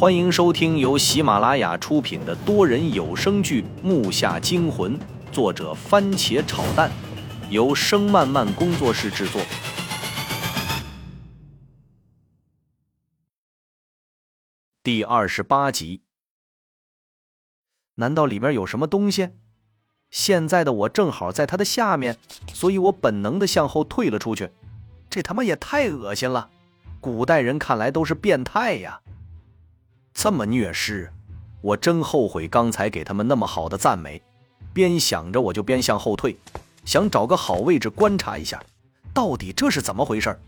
欢迎收听由喜马拉雅出品的多人有声剧《木下惊魂》，作者番茄炒蛋，由声漫漫工作室制作。第二十八集。难道里面有什么东西？现在的我正好在他的下面，所以我本能的向后退了出去。这他妈也太恶心了！古代人看来都是变态呀。这么虐尸，我真后悔刚才给他们那么好的赞美。边想着，我就边向后退，想找个好位置观察一下，到底这是怎么回事。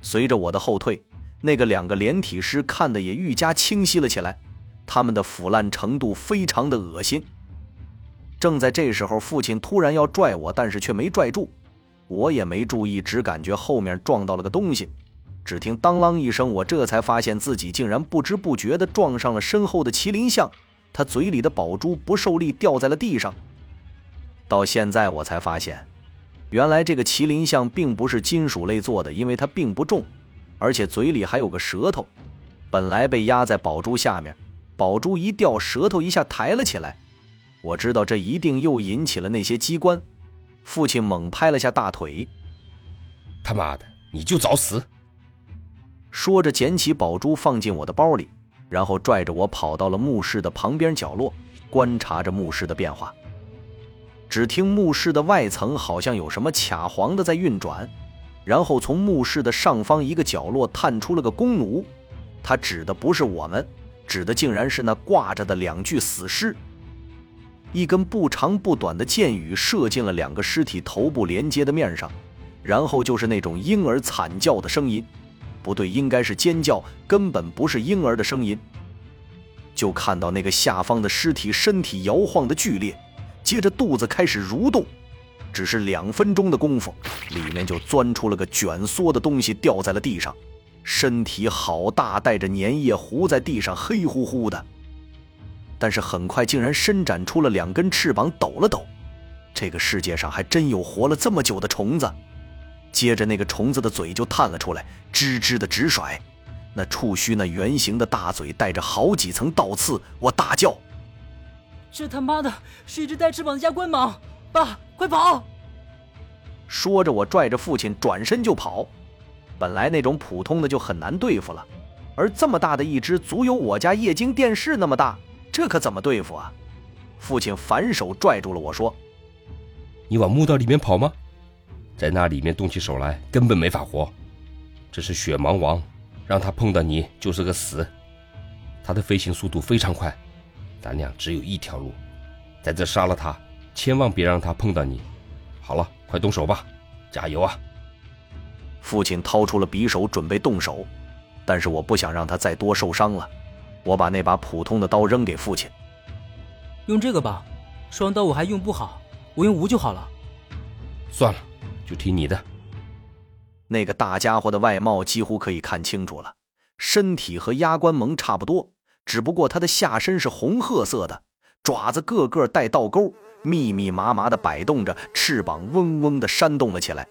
随着我的后退，那个两个连体尸看得也愈加清晰了起来，他们的腐烂程度非常的恶心。正在这时候，父亲突然要拽我，但是却没拽住，我也没注意，只感觉后面撞到了个东西。只听当啷一声，我这才发现自己竟然不知不觉地撞上了身后的麒麟像，他嘴里的宝珠不受力掉在了地上。到现在我才发现，原来这个麒麟像并不是金属类做的，因为它并不重，而且嘴里还有个舌头。本来被压在宝珠下面，宝珠一掉，舌头一下抬了起来。我知道这一定又引起了那些机关。父亲猛拍了下大腿：“他妈的，你就找死！”说着，捡起宝珠放进我的包里，然后拽着我跑到了墓室的旁边角落，观察着墓室的变化。只听墓室的外层好像有什么卡簧的在运转，然后从墓室的上方一个角落探出了个弓弩，他指的不是我们，指的竟然是那挂着的两具死尸。一根不长不短的箭羽射进了两个尸体头部连接的面上，然后就是那种婴儿惨叫的声音。不对，应该是尖叫，根本不是婴儿的声音。就看到那个下方的尸体身体摇晃的剧烈，接着肚子开始蠕动，只是两分钟的功夫，里面就钻出了个卷缩的东西，掉在了地上，身体好大，带着粘液糊在地上，黑乎乎的。但是很快竟然伸展出了两根翅膀，抖了抖。这个世界上还真有活了这么久的虫子。接着，那个虫子的嘴就探了出来，吱吱的直甩。那触须，那圆形的大嘴带着好几层倒刺。我大叫：“这他妈的是一只带翅膀的加官蟒！爸，快跑！”说着，我拽着父亲转身就跑。本来那种普通的就很难对付了，而这么大的一只，足有我家液晶电视那么大，这可怎么对付啊？父亲反手拽住了我说：“你往墓道里面跑吗？”在那里面动起手来，根本没法活。这是雪盲王，让他碰到你就是个死。他的飞行速度非常快，咱俩只有一条路，在这杀了他，千万别让他碰到你。好了，快动手吧，加油啊！父亲掏出了匕首准备动手，但是我不想让他再多受伤了。我把那把普通的刀扔给父亲，用这个吧，双刀我还用不好，我用无就好了。算了。就听你的。那个大家伙的外貌几乎可以看清楚了，身体和压关蒙差不多，只不过他的下身是红褐色的，爪子个个带倒钩，密密麻麻的摆动着，翅膀嗡嗡的扇动了起来，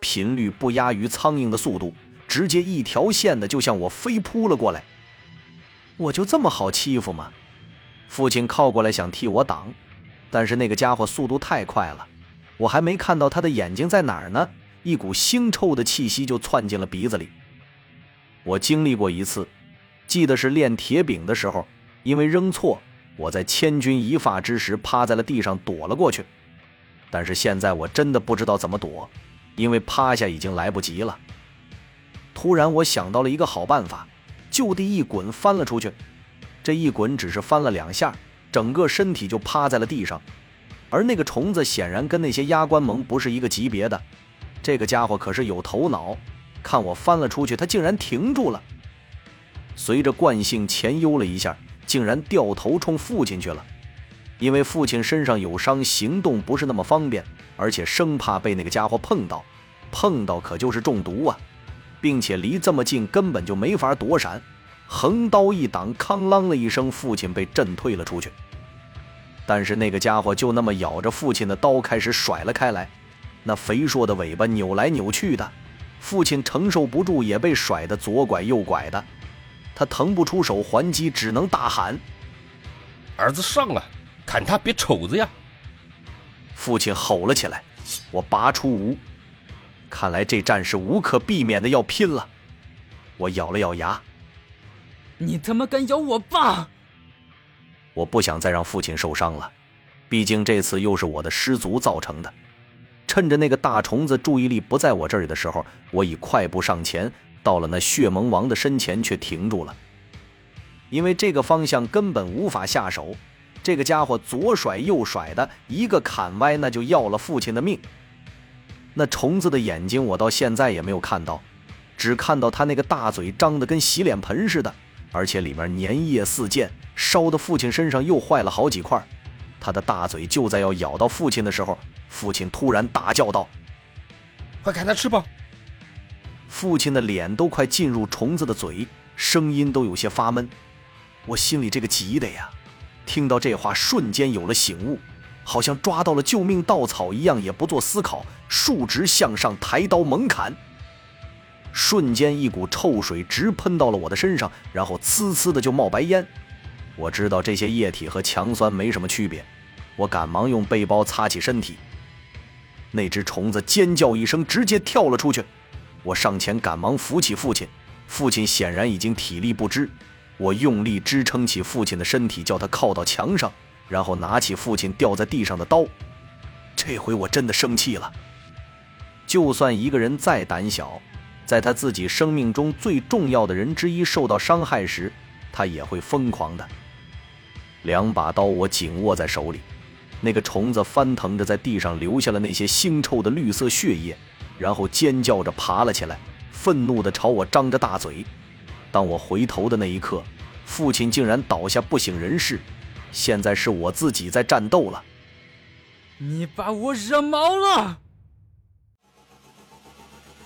频率不亚于苍蝇的速度，直接一条线的就向我飞扑了过来。我就这么好欺负吗？父亲靠过来想替我挡，但是那个家伙速度太快了。我还没看到他的眼睛在哪儿呢，一股腥臭的气息就窜进了鼻子里。我经历过一次，记得是练铁饼的时候，因为扔错，我在千钧一发之时趴在了地上躲了过去。但是现在我真的不知道怎么躲，因为趴下已经来不及了。突然我想到了一个好办法，就地一滚翻了出去。这一滚只是翻了两下，整个身体就趴在了地上。而那个虫子显然跟那些压关蒙不是一个级别的，这个家伙可是有头脑，看我翻了出去，他竟然停住了。随着惯性前悠了一下，竟然掉头冲父亲去了。因为父亲身上有伤，行动不是那么方便，而且生怕被那个家伙碰到，碰到可就是中毒啊，并且离这么近根本就没法躲闪，横刀一挡，哐啷的一声，父亲被震退了出去。但是那个家伙就那么咬着父亲的刀开始甩了开来，那肥硕的尾巴扭来扭去的，父亲承受不住也被甩得左拐右拐的。他腾不出手还击，只能大喊：“儿子上了，砍他别瞅着呀！”父亲吼了起来，我拔出无，看来这战是无可避免的要拼了。我咬了咬牙：“你他妈敢咬我爸！”我不想再让父亲受伤了，毕竟这次又是我的失足造成的。趁着那个大虫子注意力不在我这里的时候，我已快步上前，到了那血盟王的身前，却停住了。因为这个方向根本无法下手，这个家伙左甩右甩的，一个砍歪，那就要了父亲的命。那虫子的眼睛，我到现在也没有看到，只看到他那个大嘴张得跟洗脸盆似的，而且里面粘液四溅，烧的父亲身上又坏了好几块。他的大嘴就在要咬到父亲的时候，父亲突然大叫道：“快看他吃吧！”父亲的脸都快进入虫子的嘴，声音都有些发闷。我心里这个急的呀，听到这话瞬间有了醒悟，好像抓到了救命稻草一样，也不做思考，竖直向上抬刀猛砍。瞬间一股臭水直喷到了我的身上，然后呲呲的就冒白烟。我知道这些液体和强酸没什么区别，我赶忙用背包擦起身体。那只虫子尖叫一声，直接跳了出去。我上前赶忙扶起父亲，父亲显然已经体力不支。我用力支撑起父亲的身体，叫他靠到墙上，然后拿起父亲掉在地上的刀。这回我真的生气了。就算一个人再胆小，在他自己生命中最重要的人之一受到伤害时，他也会疯狂的。两把刀我紧握在手里，那个虫子翻腾着在地上留下了那些腥臭的绿色血液，然后尖叫着爬了起来，愤怒地朝我张着大嘴。当我回头的那一刻，父亲竟然倒下不省人事。现在是我自己在战斗了。你把我惹毛了！